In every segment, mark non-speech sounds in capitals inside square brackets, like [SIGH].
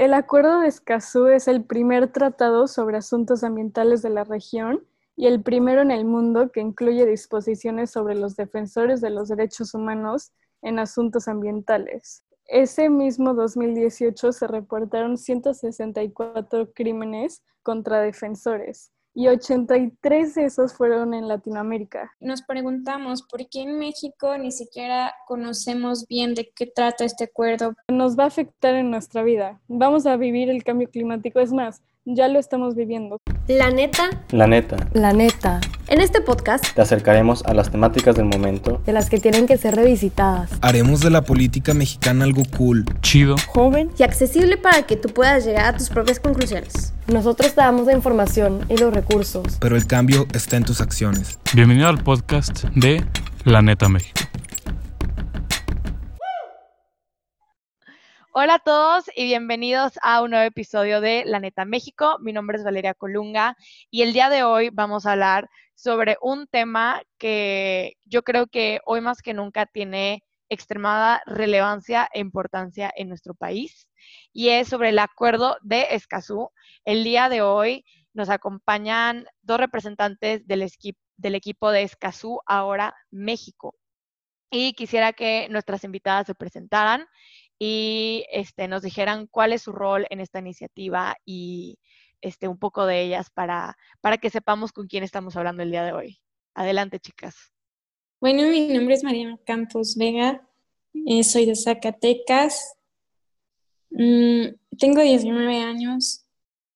El Acuerdo de Escazú es el primer tratado sobre asuntos ambientales de la región y el primero en el mundo que incluye disposiciones sobre los defensores de los derechos humanos en asuntos ambientales. Ese mismo 2018 se reportaron 164 crímenes contra defensores y 83 de esos fueron en Latinoamérica. Nos preguntamos por qué en México ni siquiera conocemos bien de qué trata este acuerdo. Nos va a afectar en nuestra vida. Vamos a vivir el cambio climático. Es más, ya lo estamos viviendo. La neta. La neta. La neta. En este podcast te acercaremos a las temáticas del momento. De las que tienen que ser revisitadas. Haremos de la política mexicana algo cool, chido, joven y accesible para que tú puedas llegar a tus propias conclusiones. Nosotros te damos la información y los recursos. Pero el cambio está en tus acciones. Bienvenido al podcast de La Neta México. Hola a todos y bienvenidos a un nuevo episodio de La Neta México. Mi nombre es Valeria Colunga y el día de hoy vamos a hablar sobre un tema que yo creo que hoy más que nunca tiene extremada relevancia e importancia en nuestro país y es sobre el acuerdo de Escazú. El día de hoy nos acompañan dos representantes del, del equipo de Escazú, ahora México. Y quisiera que nuestras invitadas se presentaran y este, nos dijeran cuál es su rol en esta iniciativa y este, un poco de ellas para, para que sepamos con quién estamos hablando el día de hoy. Adelante, chicas. Bueno, mi nombre es Mariana Campos Vega, eh, soy de Zacatecas, mm, tengo 19 años,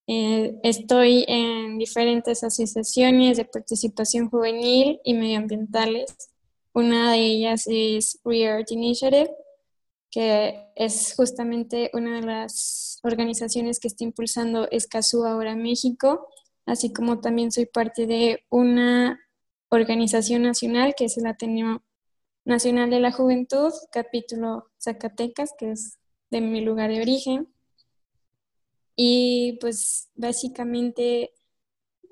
eh, estoy en diferentes asociaciones de participación juvenil y medioambientales. Una de ellas es Re Initiative, que es justamente una de las organizaciones que está impulsando Escazú ahora México, así como también soy parte de una organización nacional que es el Ateneo Nacional de la Juventud, capítulo Zacatecas, que es de mi lugar de origen. Y pues básicamente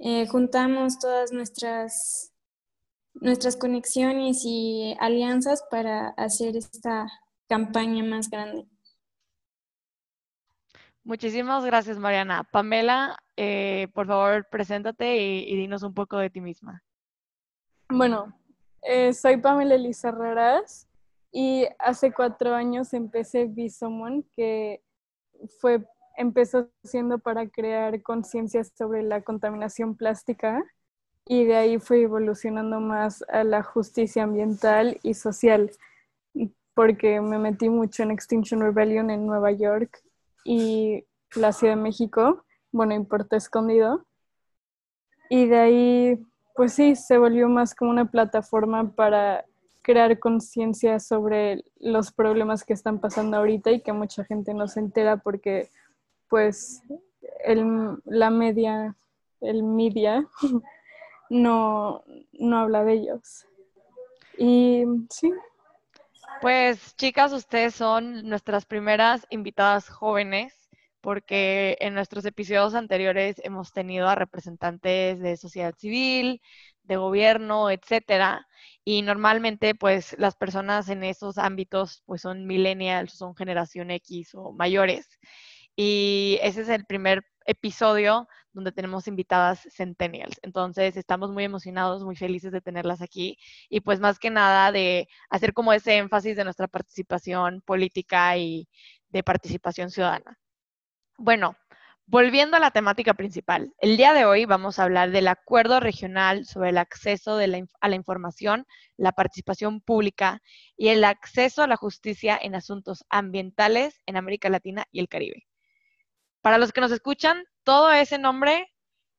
eh, juntamos todas nuestras, nuestras conexiones y alianzas para hacer esta campaña más grande. Muchísimas gracias, Mariana. Pamela, eh, por favor, preséntate y, dinos un poco de ti misma. Bueno, eh, soy Pamela Elisa Raras y hace cuatro años empecé Bisomon, que fue, empezó siendo para crear conciencia sobre la contaminación plástica y de ahí fue evolucionando más a la justicia ambiental y social porque me metí mucho en Extinction Rebellion en Nueva York y la Ciudad de México, bueno, en Puerto Escondido. Y de ahí, pues sí, se volvió más como una plataforma para crear conciencia sobre los problemas que están pasando ahorita y que mucha gente no se entera porque pues el, la media, el media [LAUGHS] no, no habla de ellos. Y sí, pues chicas, ustedes son nuestras primeras invitadas jóvenes porque en nuestros episodios anteriores hemos tenido a representantes de sociedad civil, de gobierno, etcétera, y normalmente pues las personas en esos ámbitos pues son millennials, son generación X o mayores. Y ese es el primer episodio donde tenemos invitadas centennials. Entonces, estamos muy emocionados, muy felices de tenerlas aquí y pues más que nada de hacer como ese énfasis de nuestra participación política y de participación ciudadana. Bueno, volviendo a la temática principal, el día de hoy vamos a hablar del acuerdo regional sobre el acceso a la información, la participación pública y el acceso a la justicia en asuntos ambientales en América Latina y el Caribe. Para los que nos escuchan, todo ese nombre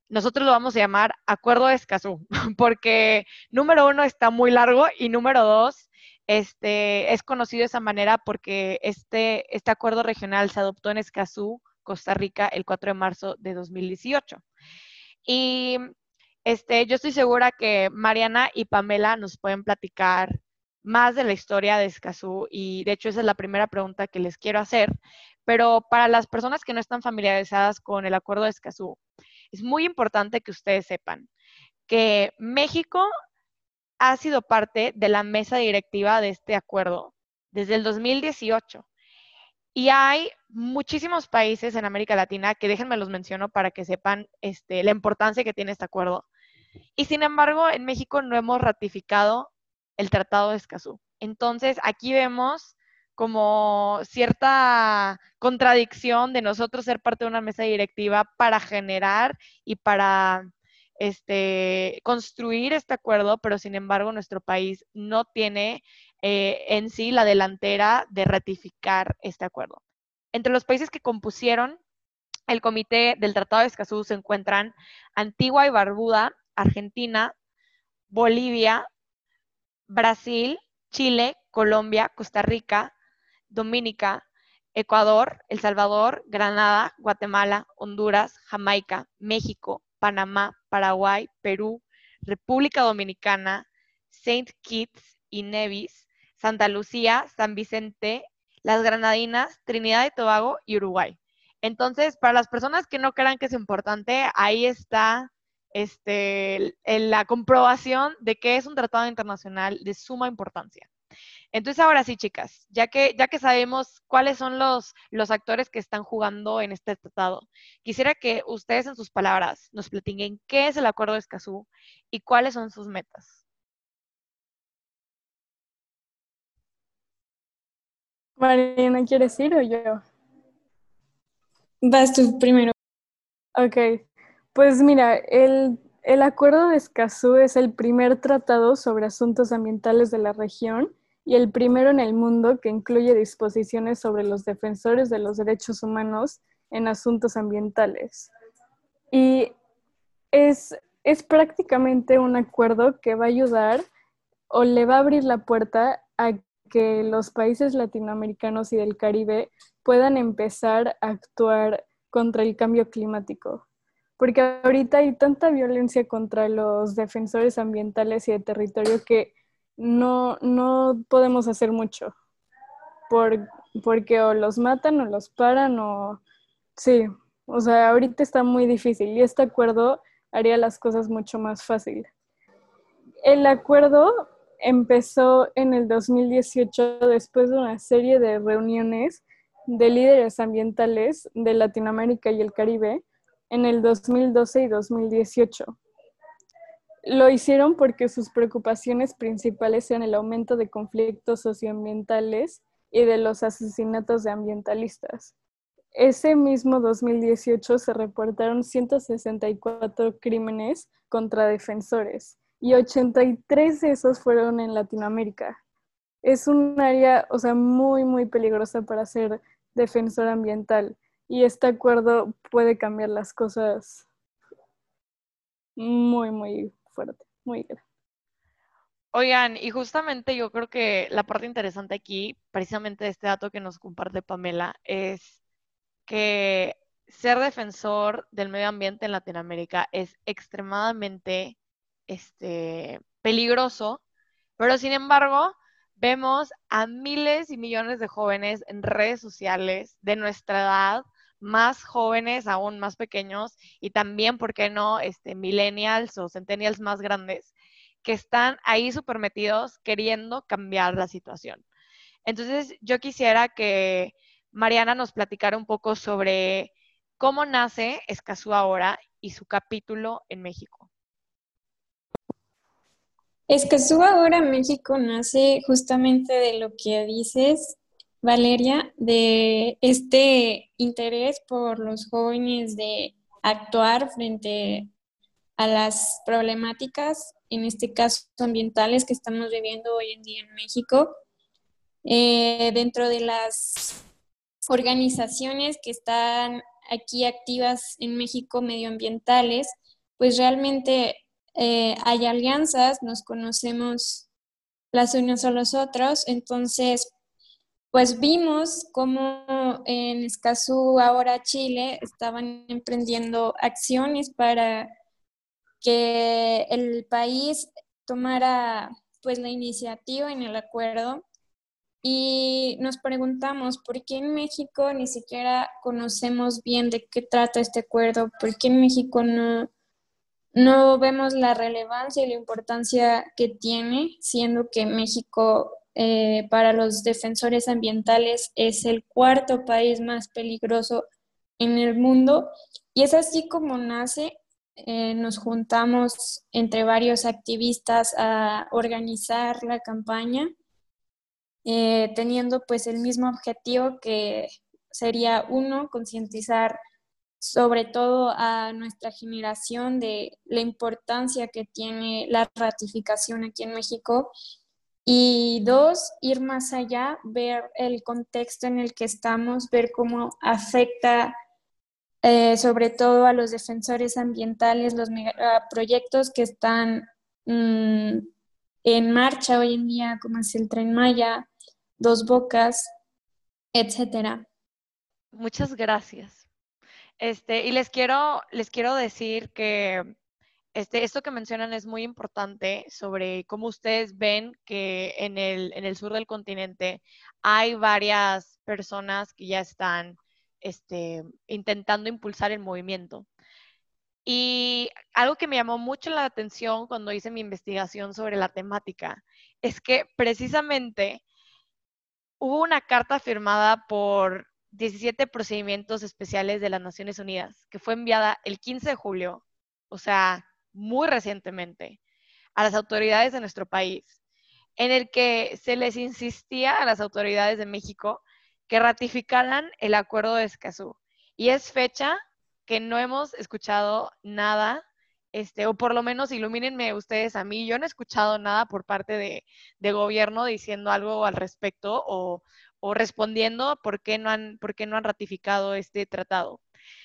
nosotros lo vamos a llamar Acuerdo de Escazú, [LAUGHS] porque número uno está muy largo y número dos, este, es conocido de esa manera porque este, este acuerdo regional se adoptó en Escazú, Costa Rica, el 4 de marzo de 2018. Y este, yo estoy segura que Mariana y Pamela nos pueden platicar más de la historia de Escazú y de hecho esa es la primera pregunta que les quiero hacer, pero para las personas que no están familiarizadas con el acuerdo de Escazú, es muy importante que ustedes sepan que México ha sido parte de la mesa directiva de este acuerdo desde el 2018 Y hay muchísimos países en América Latina que déjenme los menciono para que sepan este, la importancia que tiene este acuerdo. Y sin embargo, en México no hemos ratificado el Tratado de Escazú. Entonces, aquí vemos como cierta contradicción de nosotros ser parte de una mesa directiva para generar y para este, construir este acuerdo, pero sin embargo nuestro país no tiene eh, en sí la delantera de ratificar este acuerdo. Entre los países que compusieron el comité del Tratado de Escazú se encuentran Antigua y Barbuda, Argentina, Bolivia, Brasil, Chile, Colombia, Costa Rica, Dominica, Ecuador, El Salvador, Granada, Guatemala, Honduras, Jamaica, México, Panamá, Paraguay, Perú, República Dominicana, Saint Kitts y Nevis, Santa Lucía, San Vicente, las Granadinas, Trinidad y Tobago y Uruguay. Entonces, para las personas que no crean que es importante, ahí está este, la comprobación de que es un tratado internacional de suma importancia. Entonces, ahora sí, chicas, ya que, ya que sabemos cuáles son los, los actores que están jugando en este tratado, quisiera que ustedes en sus palabras nos platiquen qué es el Acuerdo de Escazú y cuáles son sus metas. Mariana, ¿quieres ir o yo? Vas tú primero. Ok, pues mira, el, el Acuerdo de Escazú es el primer tratado sobre asuntos ambientales de la región y el primero en el mundo que incluye disposiciones sobre los defensores de los derechos humanos en asuntos ambientales. Y es, es prácticamente un acuerdo que va a ayudar o le va a abrir la puerta a que los países latinoamericanos y del Caribe puedan empezar a actuar contra el cambio climático. Porque ahorita hay tanta violencia contra los defensores ambientales y de territorio que no, no podemos hacer mucho, por, porque o los matan o los paran o... Sí, o sea, ahorita está muy difícil y este acuerdo haría las cosas mucho más fácil. El acuerdo empezó en el 2018 después de una serie de reuniones de líderes ambientales de Latinoamérica y el Caribe en el 2012 y 2018. Lo hicieron porque sus preocupaciones principales eran el aumento de conflictos socioambientales y de los asesinatos de ambientalistas. Ese mismo 2018 se reportaron 164 crímenes contra defensores y 83 de esos fueron en Latinoamérica. Es un área, o sea, muy, muy peligrosa para ser defensor ambiental y este acuerdo puede cambiar las cosas muy, muy fuerte, muy grande. Oigan, y justamente yo creo que la parte interesante aquí, precisamente de este dato que nos comparte Pamela, es que ser defensor del medio ambiente en Latinoamérica es extremadamente este, peligroso, pero sin embargo, vemos a miles y millones de jóvenes en redes sociales de nuestra edad más jóvenes, aún más pequeños, y también, ¿por qué no?, este, millennials o centennials más grandes, que están ahí súper metidos queriendo cambiar la situación. Entonces, yo quisiera que Mariana nos platicara un poco sobre cómo nace Escazú ahora y su capítulo en México. Escazú ahora México nace justamente de lo que dices, Valeria, de este interés por los jóvenes de actuar frente a las problemáticas, en este caso ambientales que estamos viviendo hoy en día en México. Eh, dentro de las organizaciones que están aquí activas en México medioambientales, pues realmente eh, hay alianzas, nos conocemos las unas a los otros, entonces pues vimos cómo en Escazú, ahora Chile, estaban emprendiendo acciones para que el país tomara pues la iniciativa en el acuerdo. Y nos preguntamos por qué en México ni siquiera conocemos bien de qué trata este acuerdo, por qué en México no, no vemos la relevancia y la importancia que tiene, siendo que México eh, para los defensores ambientales es el cuarto país más peligroso en el mundo y es así como nace. Eh, nos juntamos entre varios activistas a organizar la campaña, eh, teniendo pues el mismo objetivo que sería uno, concientizar sobre todo a nuestra generación de la importancia que tiene la ratificación aquí en México y dos, ir más allá, ver el contexto en el que estamos, ver cómo afecta eh, sobre todo a los defensores ambientales, los proyectos que están mm, en marcha hoy en día, como es el Tren Maya, Dos Bocas, etcétera. Muchas gracias. Este, y les quiero, les quiero decir que este, esto que mencionan es muy importante sobre cómo ustedes ven que en el, sur del continente hay varias personas que ya están este, intentando impulsar el movimiento. Y algo que me llamó mucho la atención cuando hice mi investigación sobre la temática es que precisamente hubo una carta firmada por 17 procedimientos especiales de las Naciones Unidas, que fue enviada el 15 de julio, o sea, muy recientemente, a las autoridades de nuestro país, en el que se les insistía a las autoridades de México que ratificaran el acuerdo de Escazú. Y es fecha que no hemos escuchado nada, este, o por lo menos ilumínenme ustedes a mí, yo no he escuchado nada por parte de, de gobierno diciendo algo al respecto o, o respondiendo por qué, no han, por qué no han ratificado este tratado.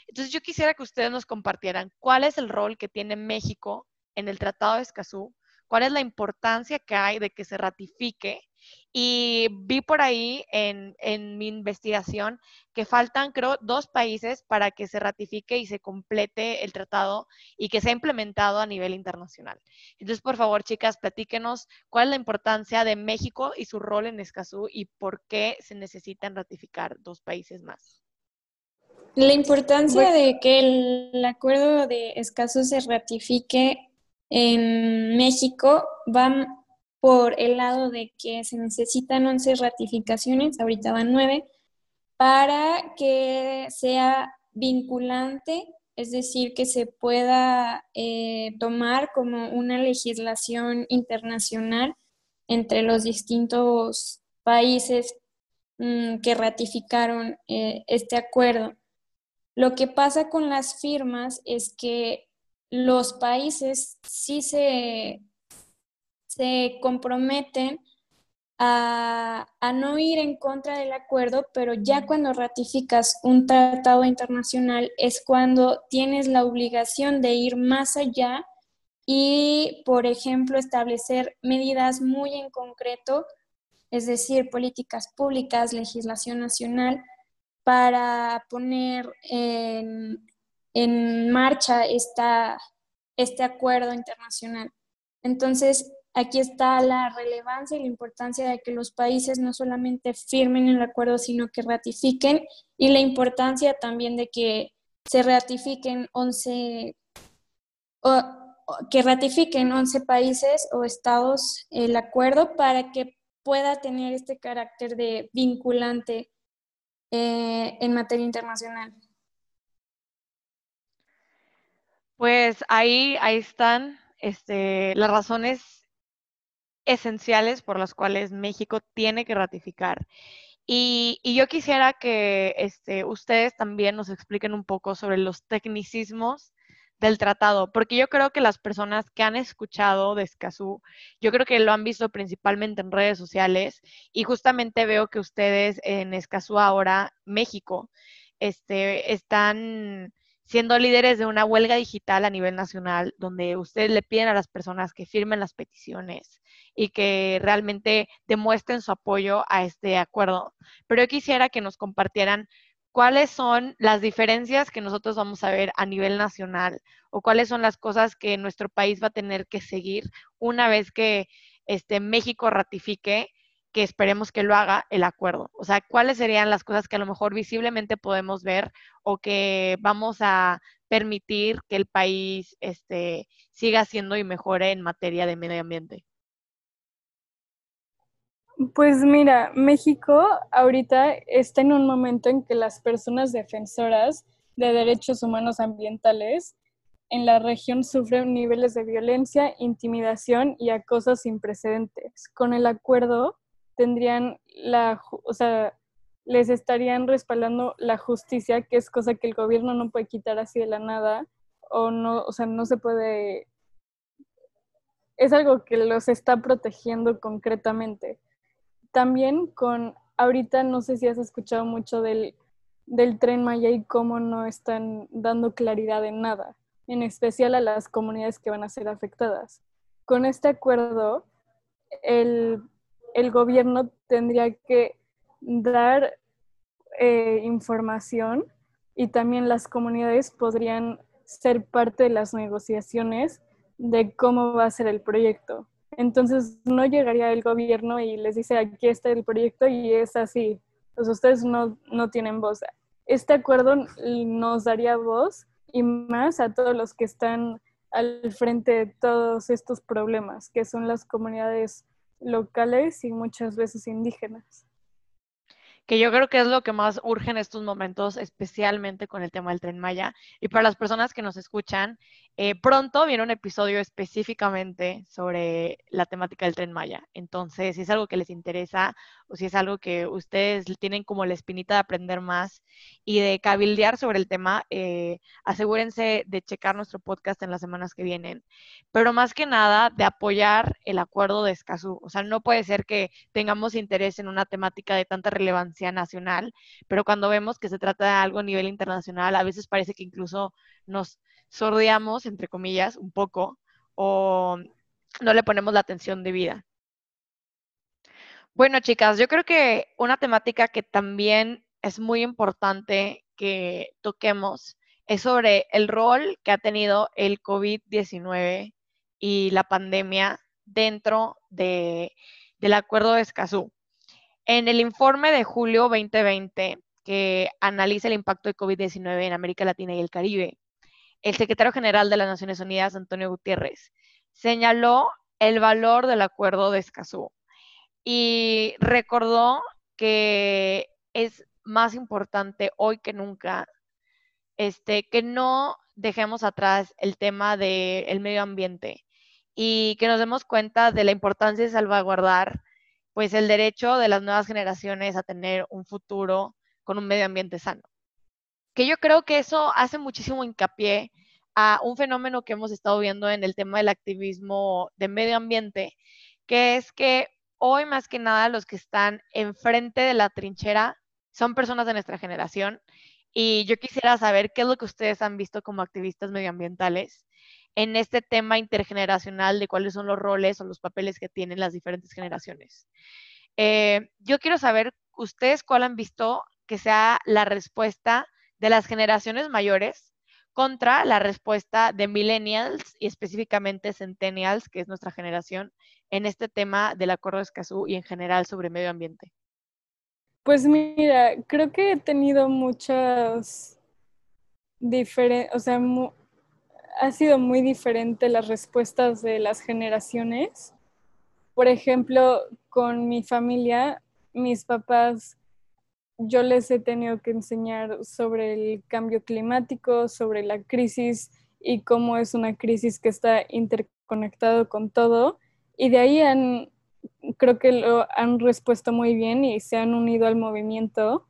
Entonces yo quisiera que ustedes nos compartieran cuál es el rol que tiene México en el Tratado de Escazú, cuál es la importancia que hay de que se ratifique y vi por ahí en, mi investigación que faltan, creo, dos países para que se ratifique y se complete el tratado y que sea implementado a nivel internacional. Entonces, por favor, chicas, platíquenos cuál es la importancia de México y su rol en Escazú y por qué se necesitan ratificar dos países más. La importancia de que el acuerdo de Escazú se ratifique en México va por el lado de que se necesitan 11 ratificaciones, ahorita van 9, para que sea vinculante, es decir, que se pueda eh, tomar como una legislación internacional entre los distintos países mm, que ratificaron eh, este acuerdo. Lo que pasa con las firmas es que los países sí se se comprometen a, no ir en contra del acuerdo, pero ya cuando ratificas un tratado internacional es cuando tienes la obligación de ir más allá y, por ejemplo, establecer medidas muy en concreto, es decir, políticas públicas, legislación nacional, para poner en, marcha esta, este acuerdo internacional. Entonces, Aquí está la relevancia y la importancia de que los países no solamente firmen el acuerdo, sino que ratifiquen y la importancia también de que se ratifiquen 11 o, que ratifiquen 11 países o estados el acuerdo para que pueda tener este carácter de vinculante eh, en materia internacional. Pues ahí, ahí están este, las razones esenciales por las cuales México tiene que ratificar. Y, yo quisiera que este, ustedes también nos expliquen un poco sobre los tecnicismos del tratado, porque yo creo que las personas que han escuchado de Escazú, yo creo que lo han visto principalmente en redes sociales y justamente veo que ustedes en Escazú ahora, México, este, están siendo líderes de una huelga digital a nivel nacional, donde ustedes le piden a las personas que firmen las peticiones y que realmente demuestren su apoyo a este acuerdo. Pero yo quisiera que nos compartieran cuáles son las diferencias que nosotros vamos a ver a nivel nacional o cuáles son las cosas que nuestro país va a tener que seguir una vez que este, México ratifique que esperemos que lo haga el acuerdo. O sea, cuáles serían las cosas que a lo mejor visiblemente podemos ver o que vamos a permitir que el país este, siga siendo y mejore en materia de medio ambiente. Pues mira, México ahorita está en un momento en que las personas defensoras de derechos humanos ambientales en la región sufren niveles de violencia, intimidación y acoso sin precedentes. Con el acuerdo tendrían la, o sea, les estarían respaldando la justicia, que es cosa que el gobierno no puede quitar así de la nada, o no, o sea, no se puede, es algo que los está protegiendo concretamente. También con, ahorita no sé si has escuchado mucho del, del tren Maya y cómo no están dando claridad en nada, en especial a las comunidades que van a ser afectadas. Con este acuerdo, el, el gobierno tendría que dar eh, información y también las comunidades podrían ser parte de las negociaciones de cómo va a ser el proyecto. Entonces no llegaría el gobierno y les dice aquí está el proyecto y es así. Pues ustedes no, no tienen voz. Este acuerdo nos daría voz y más a todos los que están al frente de todos estos problemas, que son las comunidades locales y muchas veces indígenas que yo creo que es lo que más urge en estos momentos, especialmente con el tema del tren Maya. Y para las personas que nos escuchan, eh, pronto viene un episodio específicamente sobre la temática del tren Maya. Entonces, si es algo que les interesa o si es algo que ustedes tienen como la espinita de aprender más y de cabildear sobre el tema, eh, asegúrense de checar nuestro podcast en las semanas que vienen. Pero más que nada, de apoyar el acuerdo de Escazú. O sea, no puede ser que tengamos interés en una temática de tanta relevancia nacional, pero cuando vemos que se trata de algo a nivel internacional, a veces parece que incluso nos sordeamos, entre comillas, un poco o no le ponemos la atención debida. Bueno, chicas, yo creo que una temática que también es muy importante que toquemos es sobre el rol que ha tenido el COVID-19 y la pandemia dentro de, del acuerdo de Escazú. En el informe de julio 2020, que analiza el impacto de COVID-19 en América Latina y el Caribe, el secretario general de las Naciones Unidas, Antonio Gutiérrez, señaló el valor del acuerdo de Escazú y recordó que es más importante hoy que nunca este, que no dejemos atrás el tema del medio ambiente y que nos demos cuenta de la importancia de salvaguardar pues el derecho de las nuevas generaciones a tener un futuro con un medio ambiente sano que yo creo que eso hace muchísimo hincapié a un fenómeno que hemos estado viendo en el tema del activismo de medio ambiente, que es que hoy más que nada los que están enfrente de la trinchera son personas de nuestra generación y yo quisiera saber qué es lo que ustedes han visto como activistas medioambientales en este tema intergeneracional de cuáles son los roles o los papeles que tienen las diferentes generaciones. Eh, yo quiero saber ustedes cuál han visto que sea la respuesta de las generaciones mayores contra la respuesta de millennials y específicamente centennials, que es nuestra generación, en este tema del Acuerdo de Escazú y en general sobre medio ambiente? Pues mira, creo que he tenido muchas diferentes, o sea, ha sido muy diferente las respuestas de las generaciones. Por ejemplo, con mi familia, mis papás yo les he tenido que enseñar sobre el cambio climático, sobre la crisis y cómo es una crisis que está interconectado con todo. Y de ahí han, creo que lo han respuesto muy bien y se han unido al movimiento,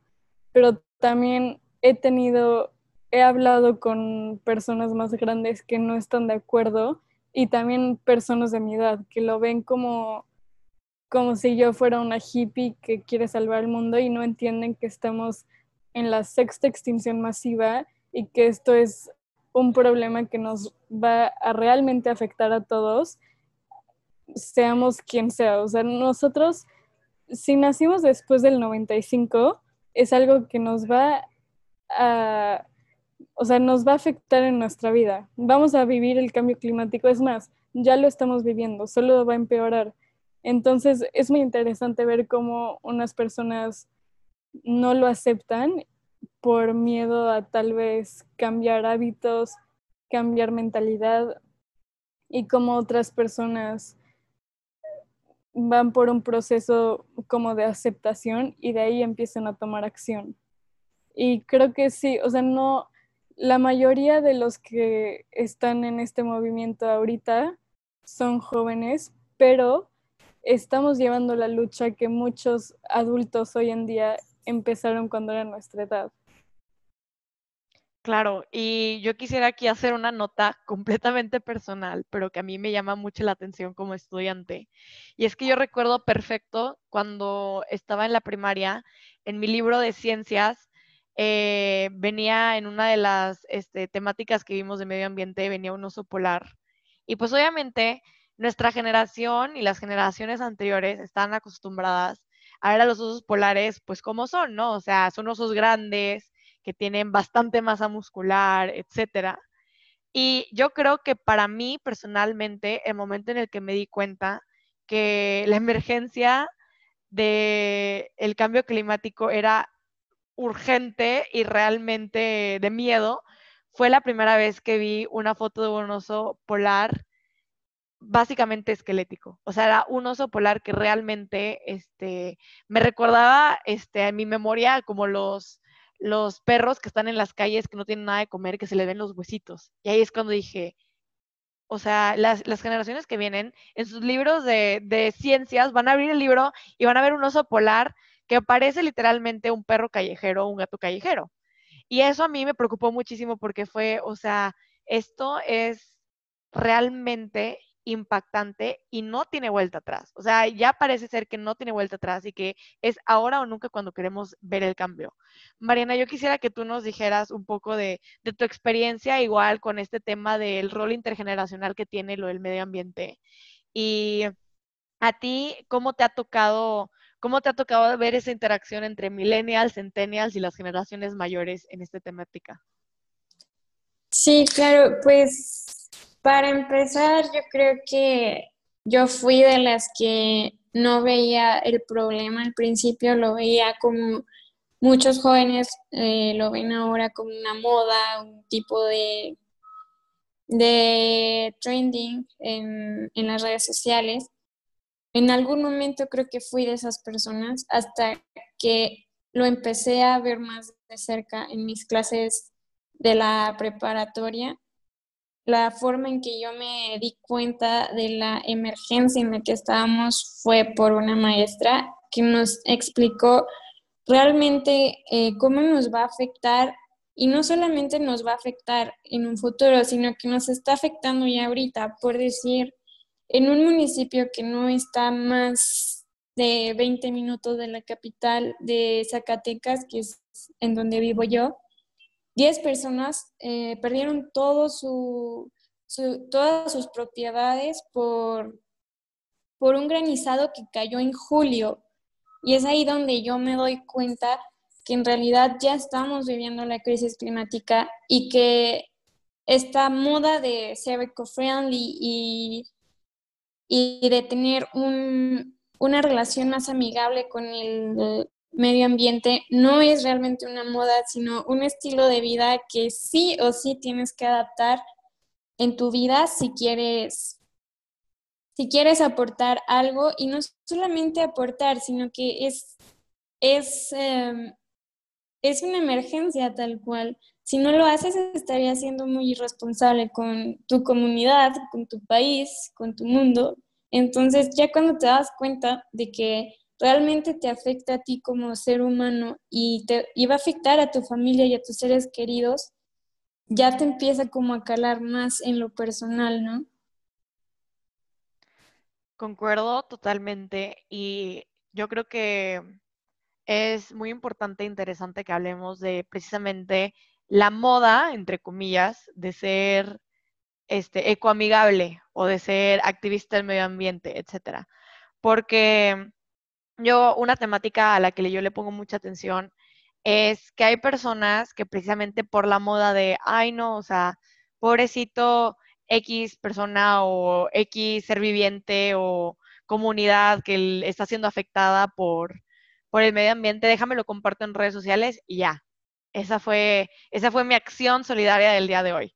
pero también he tenido, he hablado con personas más grandes que no están de acuerdo y también personas de mi edad que lo ven como como si yo fuera una hippie que quiere salvar el mundo y no entienden que estamos en la sexta extinción masiva y que esto es un problema que nos va a realmente afectar a todos, seamos quien sea. O sea, nosotros, si nacimos después del 95, es algo que nos va a, o sea, nos va a afectar en nuestra vida. Vamos a vivir el cambio climático. Es más, ya lo estamos viviendo, solo va a empeorar. Entonces es muy interesante ver cómo unas personas no lo aceptan por miedo a tal vez cambiar hábitos, cambiar mentalidad y cómo otras personas van por un proceso como de aceptación y de ahí empiezan a tomar acción. Y creo que sí, o sea, no, la mayoría de los que están en este movimiento ahorita son jóvenes, pero estamos llevando la lucha que muchos adultos hoy en día empezaron cuando era nuestra edad. Claro, y yo quisiera aquí hacer una nota completamente personal, pero que a mí me llama mucho la atención como estudiante. Y es que yo recuerdo perfecto cuando estaba en la primaria, en mi libro de ciencias, eh, venía en una de las este, temáticas que vimos de medio ambiente, venía un oso polar. Y pues obviamente nuestra generación y las generaciones anteriores están acostumbradas a ver a los osos polares pues como son, ¿no? O sea, son osos grandes, que tienen bastante masa muscular, etcétera. Y yo creo que para mí personalmente, el momento en el que me di cuenta que la emergencia del el cambio climático era urgente y realmente de miedo, fue la primera vez que vi una foto de un oso polar básicamente esquelético. O sea, era un oso polar que realmente este, me recordaba este, en mi memoria como los, los perros que están en las calles que no tienen nada de comer, que se les ven los huesitos. Y ahí es cuando dije, o sea, las, generaciones que vienen, en sus libros de, de, ciencias, van a abrir el libro y van a ver un oso polar que parece literalmente un perro callejero o un gato callejero. Y eso a mí me preocupó muchísimo porque fue, o sea, esto es realmente impactante y no tiene vuelta atrás. O sea, ya parece ser que no tiene vuelta atrás y que es ahora o nunca cuando queremos ver el cambio. Mariana, yo quisiera que tú nos dijeras un poco de, tu experiencia igual con este tema del rol intergeneracional que tiene lo del medio ambiente. Y a ti, ¿cómo te ha tocado, cómo te ha tocado ver esa interacción entre millennials, centennials y las generaciones mayores en esta temática? Sí, claro, pues para empezar, yo creo que yo fui de las que no veía el problema al principio, lo veía como muchos jóvenes eh, lo ven ahora como una moda, un tipo de, de trending en, en las redes sociales. En algún momento creo que fui de esas personas hasta que lo empecé a ver más de cerca en mis clases de la preparatoria la forma en que yo me di cuenta de la emergencia en la que estábamos fue por una maestra que nos explicó realmente eh, cómo nos va a afectar y no solamente nos va a afectar en un futuro, sino que nos está afectando ya ahorita, por decir, en un municipio que no está más de 20 minutos de la capital de Zacatecas, que es en donde vivo yo, 10 personas eh, perdieron todas sus propiedades por, por un granizado que cayó en julio. Y es ahí donde yo me doy cuenta que en realidad ya estamos viviendo la crisis climática y que esta moda de ser eco-friendly y, y, de tener un, una relación más amigable con el, medio ambiente no es realmente una moda, sino un estilo de vida que sí o sí tienes que adaptar en tu vida si quieres si quieres aportar algo y no solamente aportar, sino que es es em, es una emergencia tal cual. Si no lo haces, estarías siendo muy irresponsable con tu comunidad, con tu país, con tu mundo. Entonces, ya cuando te das cuenta de que realmente te afecta a ti como ser humano y, te, va a afectar a tu familia y a tus seres queridos, ya te empieza como a calar más en lo personal, ¿no? Concuerdo totalmente y yo creo que es muy importante e interesante que hablemos de precisamente la moda, entre comillas, de ser este, ecoamigable o de ser activista del medio ambiente, etcétera. Porque yo una temática a la que yo le pongo mucha atención es que hay personas que precisamente por la moda de, ay no, o sea, pobrecito X persona o X ser viviente o comunidad que está siendo afectada por, por el medio ambiente, déjame lo comparto en redes sociales y ya. Esa fue, esa fue mi acción solidaria del día de hoy.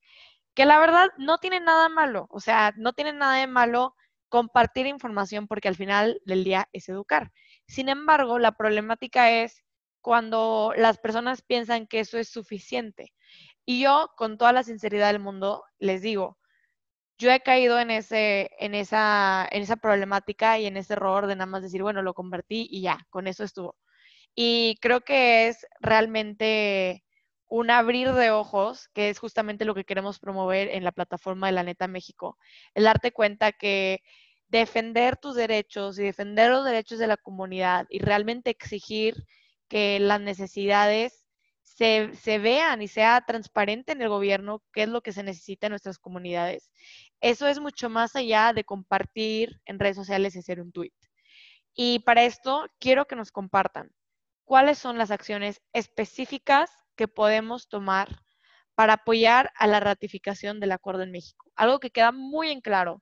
Que la verdad no tiene nada malo, o sea, no tiene nada de malo compartir información porque al final del día es educar. Sin embargo, la problemática es cuando las personas piensan que eso es suficiente. Y yo, con toda la sinceridad del mundo, les digo, yo he caído en, ese, en, esa, en esa problemática y en ese error de nada más decir, bueno, lo convertí y ya, con eso estuvo. Y creo que es realmente un abrir de ojos, que es justamente lo que queremos promover en la plataforma de la Neta México, el darte cuenta que defender tus derechos y defender los derechos de la comunidad y realmente exigir que las necesidades se, se, vean y sea transparente en el gobierno qué es lo que se necesita en nuestras comunidades. Eso es mucho más allá de compartir en redes sociales y hacer un tweet. Y para esto quiero que nos compartan cuáles son las acciones específicas que podemos tomar para apoyar a la ratificación del acuerdo en México. Algo que queda muy en claro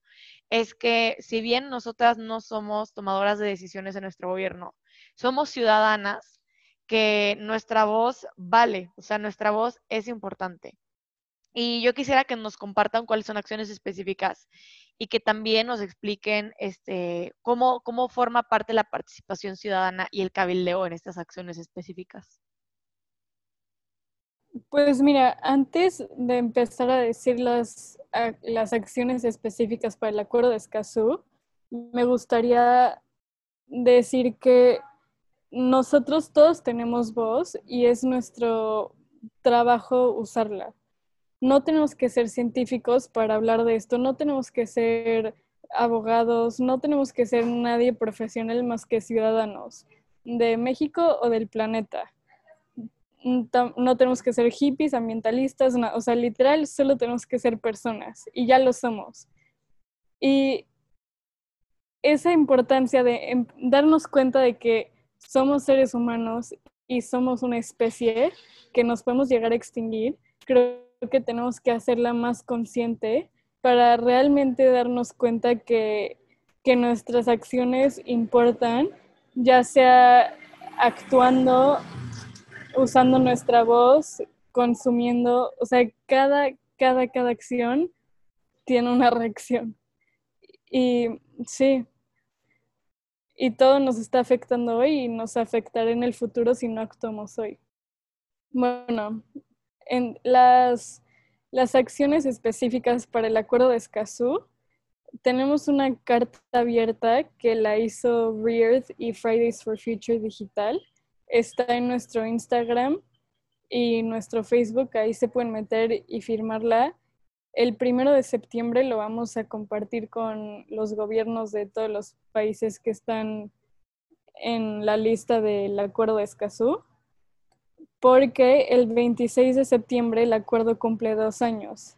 es que si bien nosotras no somos tomadoras de decisiones en nuestro gobierno, somos ciudadanas que nuestra voz vale, o sea, nuestra voz es importante. Y yo quisiera que nos compartan cuáles son acciones específicas y que también nos expliquen este, cómo, cómo forma parte la participación ciudadana y el cabildeo en estas acciones específicas. Pues mira, antes de empezar a decir las, las acciones específicas para el acuerdo de Escazú, me gustaría decir que nosotros todos tenemos voz y es nuestro trabajo usarla. No tenemos que ser científicos para hablar de esto, no tenemos que ser abogados, no tenemos que ser nadie profesional más que ciudadanos de México o del planeta no tenemos que ser hippies, ambientalistas, o sea, literal, solo tenemos que ser personas y ya lo somos. Y esa importancia de em, darnos cuenta de que somos seres humanos y somos una especie que nos podemos llegar a extinguir, creo que tenemos que hacerla más consciente para realmente darnos cuenta que, que nuestras acciones importan, ya sea actuando usando nuestra voz, consumiendo, o sea, cada, cada, cada acción tiene una reacción. Y sí, y todo nos está afectando hoy y nos afectará en el futuro si no actuamos hoy. Bueno, en las, las acciones específicas para el acuerdo de Escazú, tenemos una carta abierta que la hizo Reearth y Fridays for Future Digital está en nuestro Instagram y nuestro Facebook, ahí se pueden meter y firmarla. El primero de septiembre lo vamos a compartir con los gobiernos de todos los países que están en la lista del acuerdo de Escazú, porque el 26 de septiembre el acuerdo cumple dos años.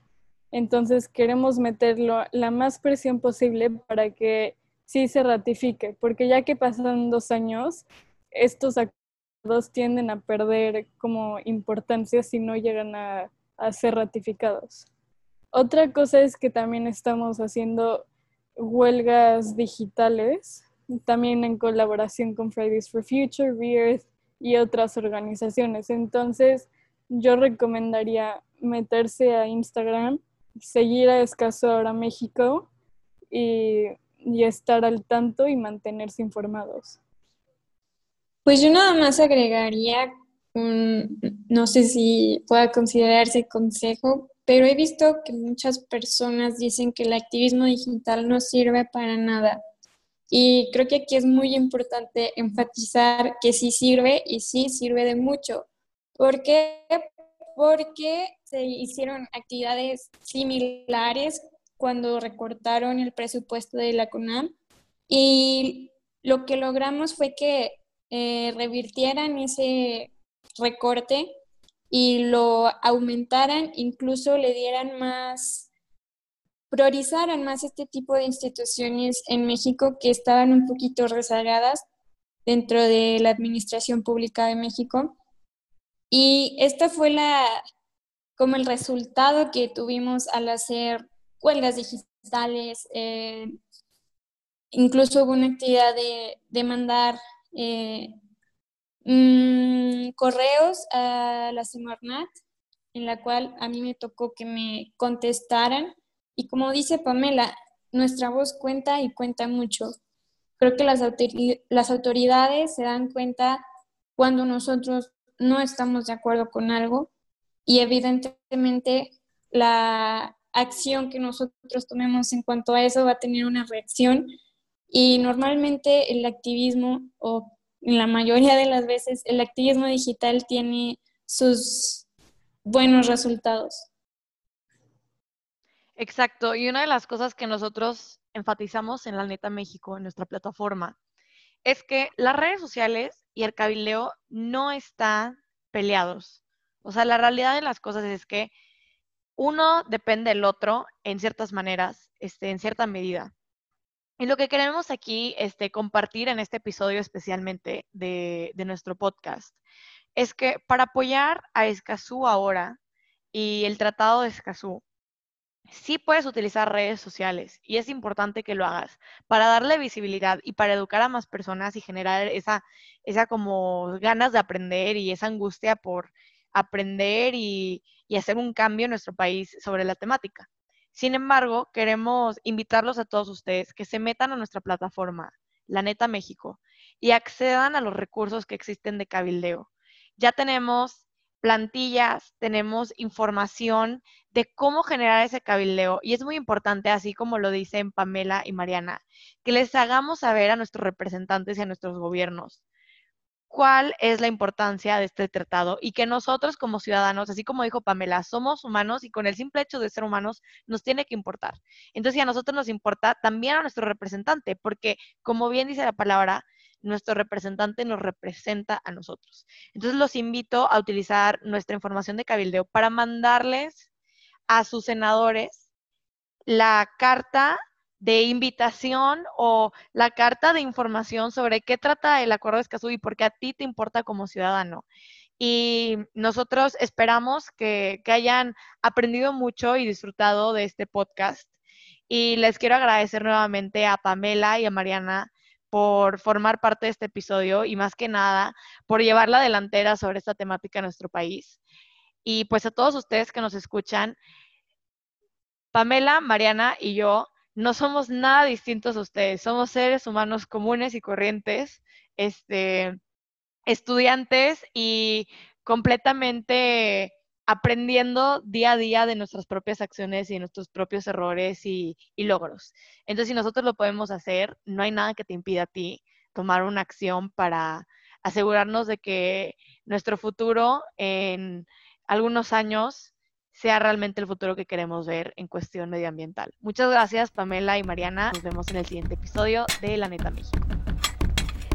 Entonces queremos meterlo la más presión posible para que sí se ratifique, porque ya que pasan dos años, estos acuerdos dos tienden a perder como importancia si no llegan a, ser ratificados. Otra cosa es que también estamos haciendo huelgas digitales, también en colaboración con Fridays for Future, Reearth y otras organizaciones. Entonces, yo recomendaría meterse a Instagram, seguir a Escaso Ahora México y estar al tanto y mantenerse informados. Pues yo nada más agregaría, no sé si pueda considerarse consejo, pero he visto que muchas personas dicen que el activismo digital no sirve para nada. Y creo que aquí es muy importante enfatizar que sí sirve y sí sirve de mucho. ¿Por qué? Porque se hicieron actividades similares cuando recortaron el presupuesto de la CONAM y lo que logramos fue que eh, revirtieran ese recorte y lo aumentaran, incluso le dieran más, priorizaran más este tipo de instituciones en México que estaban un poquito rezagadas dentro de la Administración Pública de México. Y esta fue la, como el resultado que tuvimos al hacer huelgas digitales. Eh, incluso hubo una actividad de, de mandar eh, mm, correos a la Semarnat, en la cual a mí me tocó que me contestaran. Y como dice Pamela, nuestra voz cuenta y cuenta mucho. Creo que las, las autoridades se dan cuenta cuando nosotros no estamos de acuerdo con algo y evidentemente la acción que nosotros tomemos en cuanto a eso va a tener una reacción y normalmente el activismo o en la mayoría de las veces el activismo digital tiene sus buenos resultados. Exacto, y una de las cosas que nosotros enfatizamos en la Neta México, en nuestra plataforma, es que las redes sociales y el cabildeo no están peleados. O sea, la realidad de las cosas es que uno depende del otro en ciertas maneras, este, en cierta medida. Y lo que queremos aquí este, compartir en este episodio especialmente de, de nuestro podcast es que para apoyar a Escazú ahora y el Tratado de Escazú, sí puedes utilizar redes sociales y es importante que lo hagas para darle visibilidad y para educar a más personas y generar esa, esa como ganas de aprender y esa angustia por aprender y, y hacer un cambio en nuestro país sobre la temática. Sin embargo, queremos invitarlos a todos ustedes que se metan a nuestra plataforma, La Neta México, y accedan a los recursos que existen de cabildeo. Ya tenemos plantillas, tenemos información de cómo generar ese cabildeo. Y es muy importante, así como lo dicen Pamela y Mariana, que les hagamos saber a nuestros representantes y a nuestros gobiernos cuál es la importancia de este tratado y que nosotros como ciudadanos, así como dijo Pamela, somos humanos y con el simple hecho de ser humanos nos tiene que importar. Entonces, a nosotros nos importa, también a nuestro representante, porque como bien dice la palabra, nuestro representante nos representa a nosotros. Entonces los invito a utilizar nuestra información de cabildeo para mandarles a sus senadores la carta de invitación o la carta de información sobre qué trata el acuerdo de Escazú y por qué a ti te importa como ciudadano. Y nosotros esperamos que, que hayan aprendido mucho y disfrutado de este podcast. Y les quiero agradecer nuevamente a Pamela y a Mariana por formar parte de este episodio y más que nada por llevar la delantera sobre esta temática en nuestro país. Y pues a todos ustedes que nos escuchan, Pamela, Mariana y yo no somos nada distintos a ustedes, somos seres humanos comunes y corrientes, este, estudiantes y completamente aprendiendo día a día de nuestras propias acciones y nuestros propios errores y, logros. Entonces, si nosotros lo podemos hacer, no hay nada que te impida a ti tomar una acción para asegurarnos de que nuestro futuro en algunos años sea realmente el futuro que queremos ver en cuestión medioambiental. Muchas gracias Pamela y Mariana. Nos vemos en el siguiente episodio de La Neta México.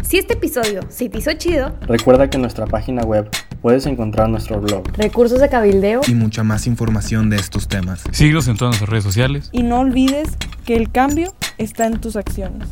Si este episodio se te hizo chido, recuerda que en nuestra página web puedes encontrar nuestro blog, recursos de cabildeo y mucha más información de estos temas. Síguenos en todas nuestras redes sociales. Y no olvides que el cambio está en tus acciones.